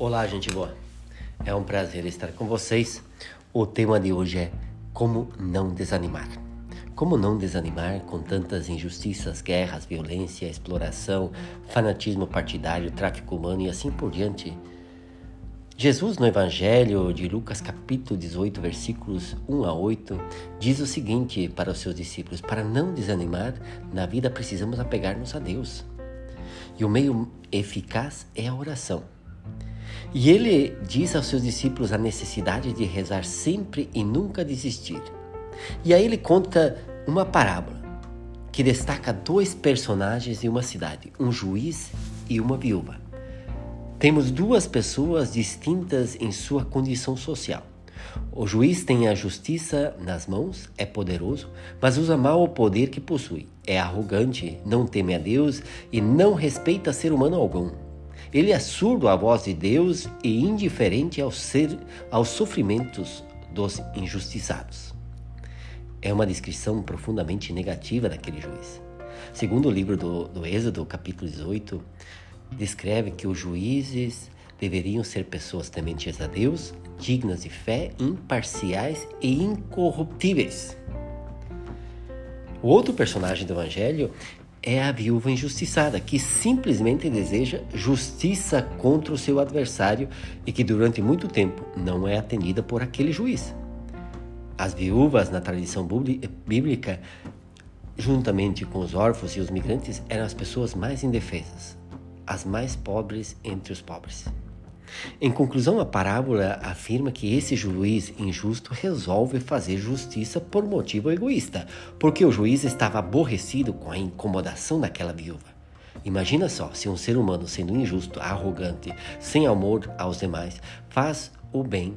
Olá, gente boa. É um prazer estar com vocês. O tema de hoje é como não desanimar. Como não desanimar com tantas injustiças, guerras, violência, exploração, fanatismo partidário, tráfico humano e assim por diante? Jesus, no Evangelho de Lucas, capítulo 18, versículos 1 a 8, diz o seguinte para os seus discípulos: Para não desanimar, na vida precisamos apegar-nos a Deus. E o meio eficaz é a oração. E ele diz aos seus discípulos a necessidade de rezar sempre e nunca desistir. E aí ele conta uma parábola que destaca dois personagens em uma cidade, um juiz e uma viúva. Temos duas pessoas distintas em sua condição social. O juiz tem a justiça nas mãos, é poderoso, mas usa mal o poder que possui. É arrogante, não teme a Deus e não respeita ser humano algum. Ele é surdo à voz de Deus e indiferente ao ser, aos sofrimentos dos injustiçados. É uma descrição profundamente negativa daquele juiz. Segundo o livro do, do Êxodo, capítulo 18, descreve que os juízes deveriam ser pessoas tementes a Deus, dignas de fé, imparciais e incorruptíveis. O outro personagem do Evangelho é a viúva injustiçada, que simplesmente deseja justiça contra o seu adversário e que durante muito tempo não é atendida por aquele juiz. As viúvas, na tradição bíblica, juntamente com os órfãos e os migrantes, eram as pessoas mais indefesas, as mais pobres entre os pobres. Em conclusão, a parábola afirma que esse juiz injusto resolve fazer justiça por motivo egoísta, porque o juiz estava aborrecido com a incomodação daquela viúva. Imagina só se um ser humano, sendo injusto, arrogante, sem amor aos demais, faz o bem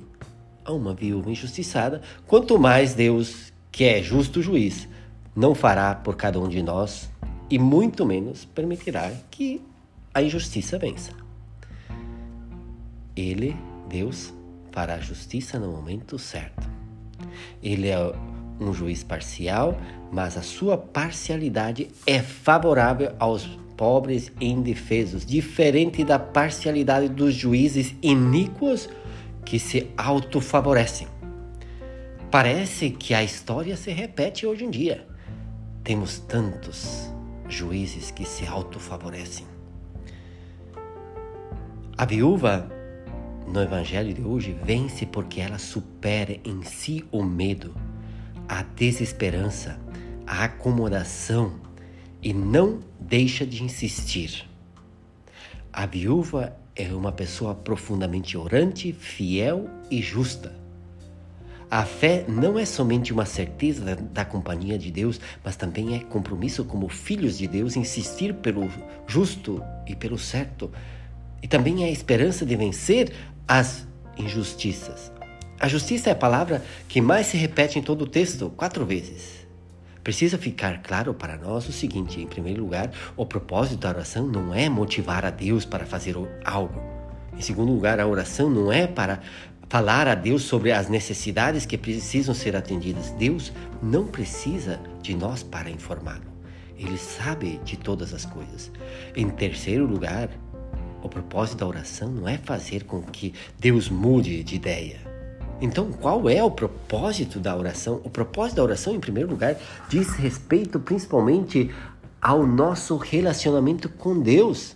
a uma viúva injustiçada, quanto mais Deus, que é justo juiz, não fará por cada um de nós e muito menos permitirá que a injustiça vença. Ele, Deus, fará justiça no momento certo. Ele é um juiz parcial, mas a sua parcialidade é favorável aos pobres e indefesos, diferente da parcialidade dos juízes iníquos que se autofavorecem. Parece que a história se repete hoje em dia. Temos tantos juízes que se autofavorecem. A viúva no Evangelho de hoje vence porque ela supera em si o medo, a desesperança, a acomodação e não deixa de insistir. A viúva é uma pessoa profundamente orante, fiel e justa. A fé não é somente uma certeza da, da, companhia de Deus, mas também é compromisso como filhos de Deus insistir pelo justo e pelo certo. E também é a esperança de vencer as injustiças. A justiça é a palavra que mais se repete em todo o texto, quatro vezes. Precisa ficar claro para nós o seguinte: em primeiro lugar, o propósito da oração não é motivar a Deus para fazer algo. Em segundo lugar, a oração não é para falar a Deus sobre as necessidades que precisam ser atendidas. Deus não precisa de nós para informá-lo. Ele sabe de todas as coisas. Em terceiro lugar, o propósito da oração não é fazer com que Deus mude de ideia. Então, qual é o propósito da oração? O propósito da oração, em primeiro lugar, diz respeito principalmente ao nosso relacionamento com Deus.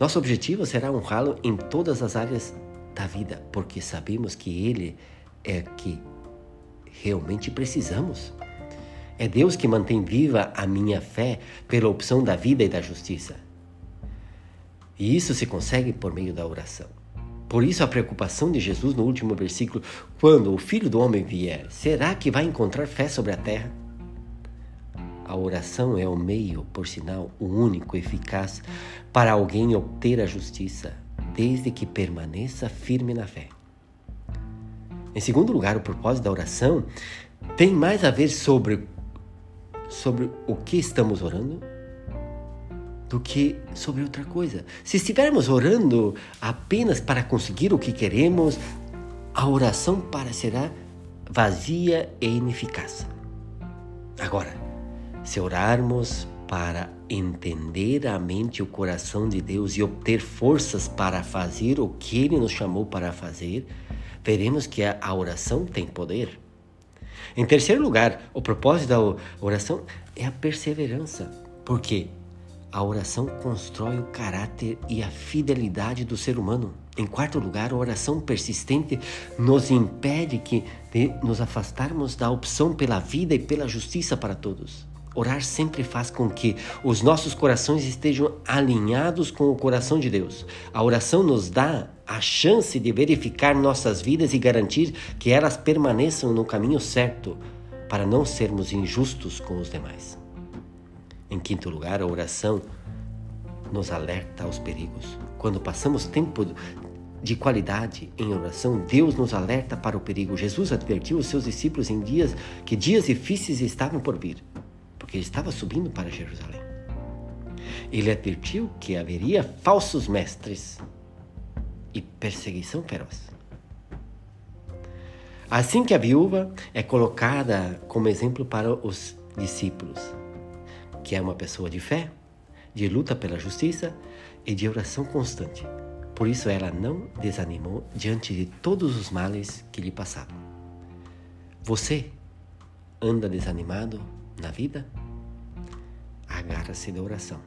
Nosso objetivo será honrá-lo em todas as áreas da vida, porque sabemos que Ele é que realmente precisamos. É Deus que mantém viva a minha fé pela opção da vida e da justiça. E isso se consegue por meio da oração. Por isso a preocupação de Jesus no último versículo, quando o Filho do Homem vier, será que vai encontrar fé sobre a terra? A oração é o meio, por sinal, o único eficaz para alguém obter a justiça, desde que permaneça firme na fé. Em segundo lugar, o propósito da oração tem mais a ver sobre, sobre o que estamos orando do que sobre outra coisa. Se estivermos orando apenas para conseguir o que queremos, a oração parecerá vazia e ineficaz. Agora, se orarmos para entender a mente e o coração de Deus e obter forças para fazer o que Ele nos chamou para fazer, veremos que a oração tem poder. Em terceiro lugar, o propósito da oração é a perseverança. Por quê? A oração constrói o caráter e a fidelidade do ser humano. Em quarto lugar, a oração persistente nos impede que de nos afastarmos da opção pela vida e pela justiça para todos. Orar sempre faz com que os nossos corações estejam alinhados com o coração de Deus. A oração nos dá a chance de verificar nossas vidas e garantir que elas permaneçam no caminho certo para não sermos injustos com os demais. Em quinto lugar, a oração nos alerta aos perigos. Quando passamos tempo de qualidade em oração, Deus nos alerta para o perigo. Jesus advertiu os seus discípulos em dias que dias difíceis estavam por vir porque ele estava subindo para Jerusalém. Ele advertiu que haveria falsos mestres e perseguição feroz. Assim que a viúva é colocada como exemplo para os discípulos, que é uma pessoa de fé, de luta pela justiça e de oração constante. Por isso ela não desanimou diante de todos os males que lhe passavam. Você anda desanimado na vida? Agarra-se da oração.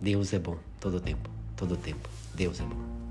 Deus é bom todo tempo, todo tempo. Deus é bom.